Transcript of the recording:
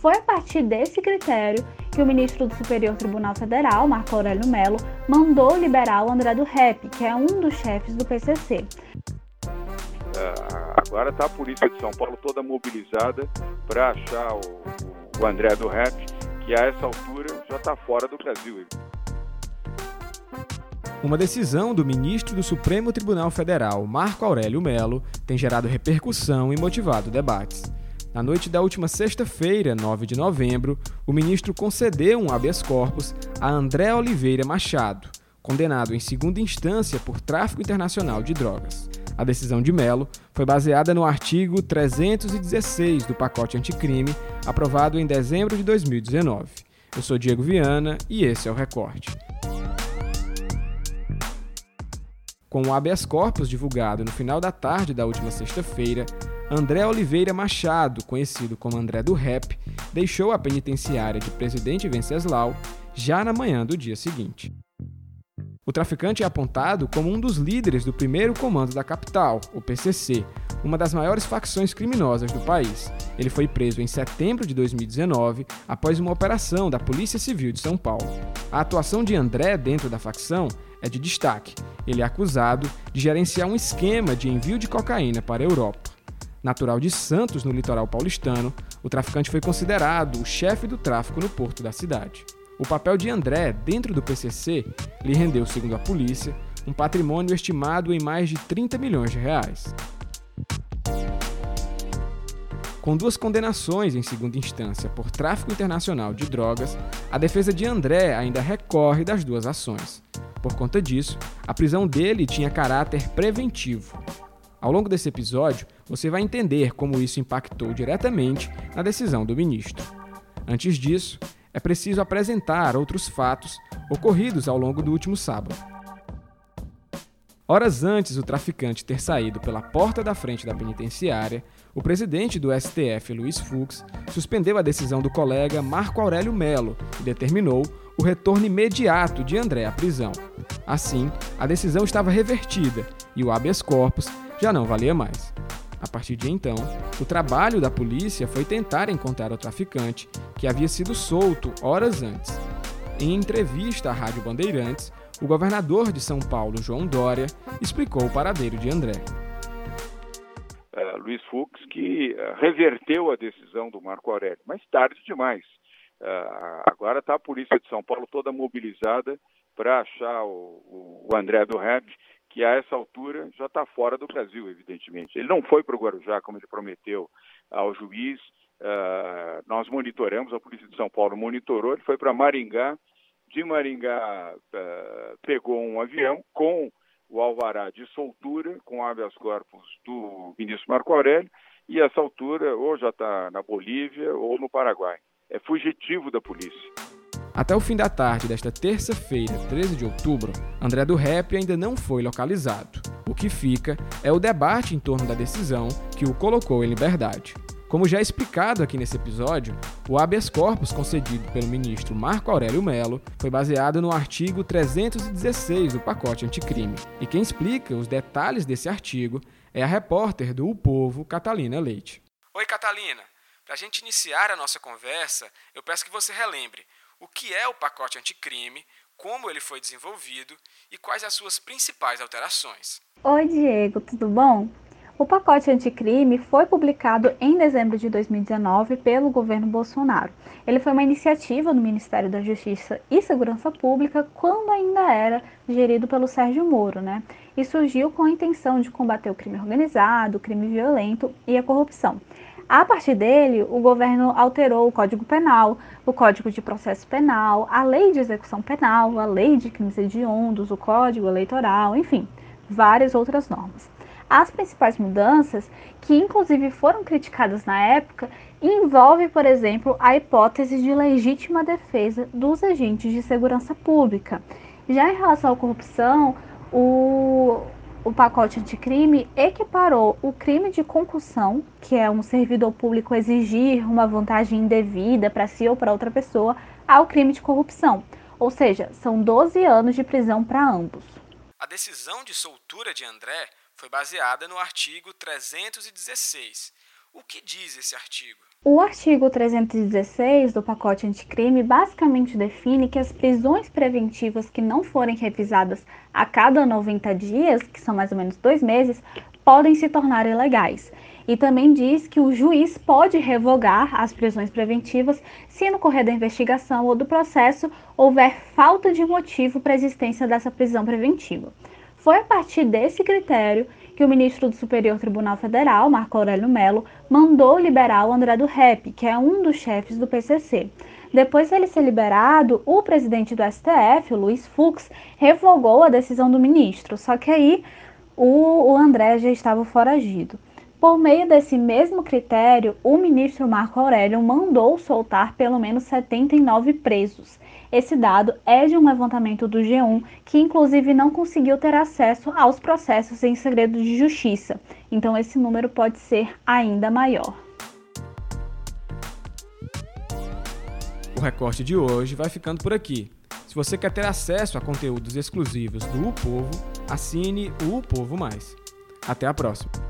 Foi a partir desse critério que o ministro do Superior Tribunal Federal, Marco Aurélio Mello, mandou liberar o André do Rep, que é um dos chefes do PCC. Uh, agora está a polícia de São Paulo toda mobilizada para achar o, o, André do Rep, que a essa altura já está fora do Brasil. Uma decisão do ministro do Supremo Tribunal Federal, Marco Aurélio Melo, tem gerado repercussão e motivado debates. Na noite da última sexta-feira, 9 de novembro, o ministro concedeu um habeas corpus a André Oliveira Machado, condenado em segunda instância por tráfico internacional de drogas. A decisão de Melo foi baseada no artigo 316 do pacote anticrime, aprovado em dezembro de 2019. Eu sou Diego Viana e esse é o Recorte. Com o habeas corpus divulgado no final da tarde da última sexta-feira, André Oliveira Machado, conhecido como André do Rap, deixou a penitenciária de Presidente Venceslau já na manhã do dia seguinte. O traficante é apontado como um dos líderes do primeiro comando da capital, o PCC, uma das maiores facções criminosas do país. Ele foi preso em setembro de 2019 após uma operação da Polícia Civil de São Paulo. A atuação de André dentro da facção é de destaque. Ele é acusado de gerenciar um esquema de envio de cocaína para a Europa. Natural de Santos, no litoral paulistano, o traficante foi considerado o chefe do tráfico no porto da cidade. O papel de André dentro do PCC lhe rendeu, segundo a polícia, um patrimônio estimado em mais de 30 milhões de reais. Com duas condenações em segunda instância por tráfico internacional de drogas, a defesa de André ainda recorre das duas ações. Por conta disso, a prisão dele tinha caráter preventivo. Ao longo desse episódio, você vai entender como isso impactou diretamente na decisão do ministro. Antes disso, é preciso apresentar outros fatos ocorridos ao longo do último sábado. Horas antes do traficante ter saído pela porta da frente da penitenciária, o presidente do STF, Luiz Fux, suspendeu a decisão do colega Marco Aurélio Melo e determinou o retorno imediato de André à prisão. Assim, a decisão estava revertida e o habeas corpus já não valia mais. A partir de então, o trabalho da polícia foi tentar encontrar o traficante, que havia sido solto horas antes. Em entrevista à Rádio Bandeirantes, o governador de São Paulo, João Dória, explicou o paradeiro de André. Uh, Luiz Fux, que uh, reverteu a decisão do Marco Aurélio, mas tarde demais. Uh, agora está a polícia de São Paulo toda mobilizada para achar o, o, André do Rap, que a essa altura já está fora do Brasil, evidentemente. Ele não foi para o Guarujá, como ele prometeu ao juiz. Uh, nós monitoramos, a Polícia de São Paulo monitorou, ele foi para Maringá. De Maringá, uh, pegou um avião com o alvará de soltura, com habeas corpus do ministro Marco Aurélio, e a essa altura ou já está na Bolívia ou no Paraguai. É fugitivo da polícia. Até o fim da tarde desta terça-feira, 13 de outubro, André do Rep ainda não foi localizado. O que fica é o debate em torno da decisão que o colocou em liberdade. Como já explicado aqui nesse episódio, o habeas corpus concedido pelo ministro Marco Aurélio Melo foi baseado no artigo 316 do pacote anticrime. E quem explica os detalhes desse artigo é a repórter do O Povo, Catalina Leite. Oi, Catalina. Para a gente iniciar a nossa conversa, eu peço que você relembre o que é o pacote anticrime, como ele foi desenvolvido e quais as suas principais alterações. Oi, Diego, tudo bom? O pacote anticrime foi publicado em dezembro de 2019 pelo governo Bolsonaro. Ele foi uma iniciativa do Ministério da Justiça e Segurança Pública quando ainda era gerido pelo Sérgio Moro, né? E surgiu com a intenção de combater o crime organizado, o crime violento e a corrupção. A partir dele, o governo alterou o Código Penal, o Código de Processo Penal, a Lei de Execução Penal, a Lei de Crimes Hediondos, o Código Eleitoral, enfim, várias outras normas. As principais mudanças, que inclusive foram criticadas na época, envolvem, por exemplo, a hipótese de legítima defesa dos agentes de segurança pública. Já em relação à corrupção, o, o pacote anticrime equiparou o crime de concussão, que é um servidor público exigir uma vantagem indevida para si ou para outra pessoa, ao crime de corrupção. Ou seja, são 12 anos de prisão para ambos. A decisão de soltura de André foi baseada no artigo 316. O que diz esse artigo? O artigo 316 do pacote anticrime basicamente define que as prisões preventivas que não forem revisadas a cada 90 dias, que são mais ou menos dois meses, podem se tornar ilegais. E também diz que o juiz pode revogar as prisões preventivas se no correr da investigação ou do processo houver falta de motivo para a existência dessa prisão preventiva. Foi a partir desse critério que o ministro do Superior Tribunal Federal, Marco Aurélio Melo, mandou liberar o André do Rep, que é um dos chefes do PCC. Depois dele ser liberado, o presidente do STF, Luiz Fux, revogou a decisão do ministro, só que aí o, o André já estava foragido. Por meio desse mesmo critério, o ministro Marco Aurélio mandou soltar pelo menos 79 presos. Esse dado é de um levantamento do G1, que inclusive não conseguiu ter acesso aos processos em segredo de justiça. Então esse número pode ser ainda maior. O recorte de hoje vai ficando por aqui. Se você quer ter acesso a conteúdos exclusivos do O Povo, assine o O Povo Mais. Até a próxima!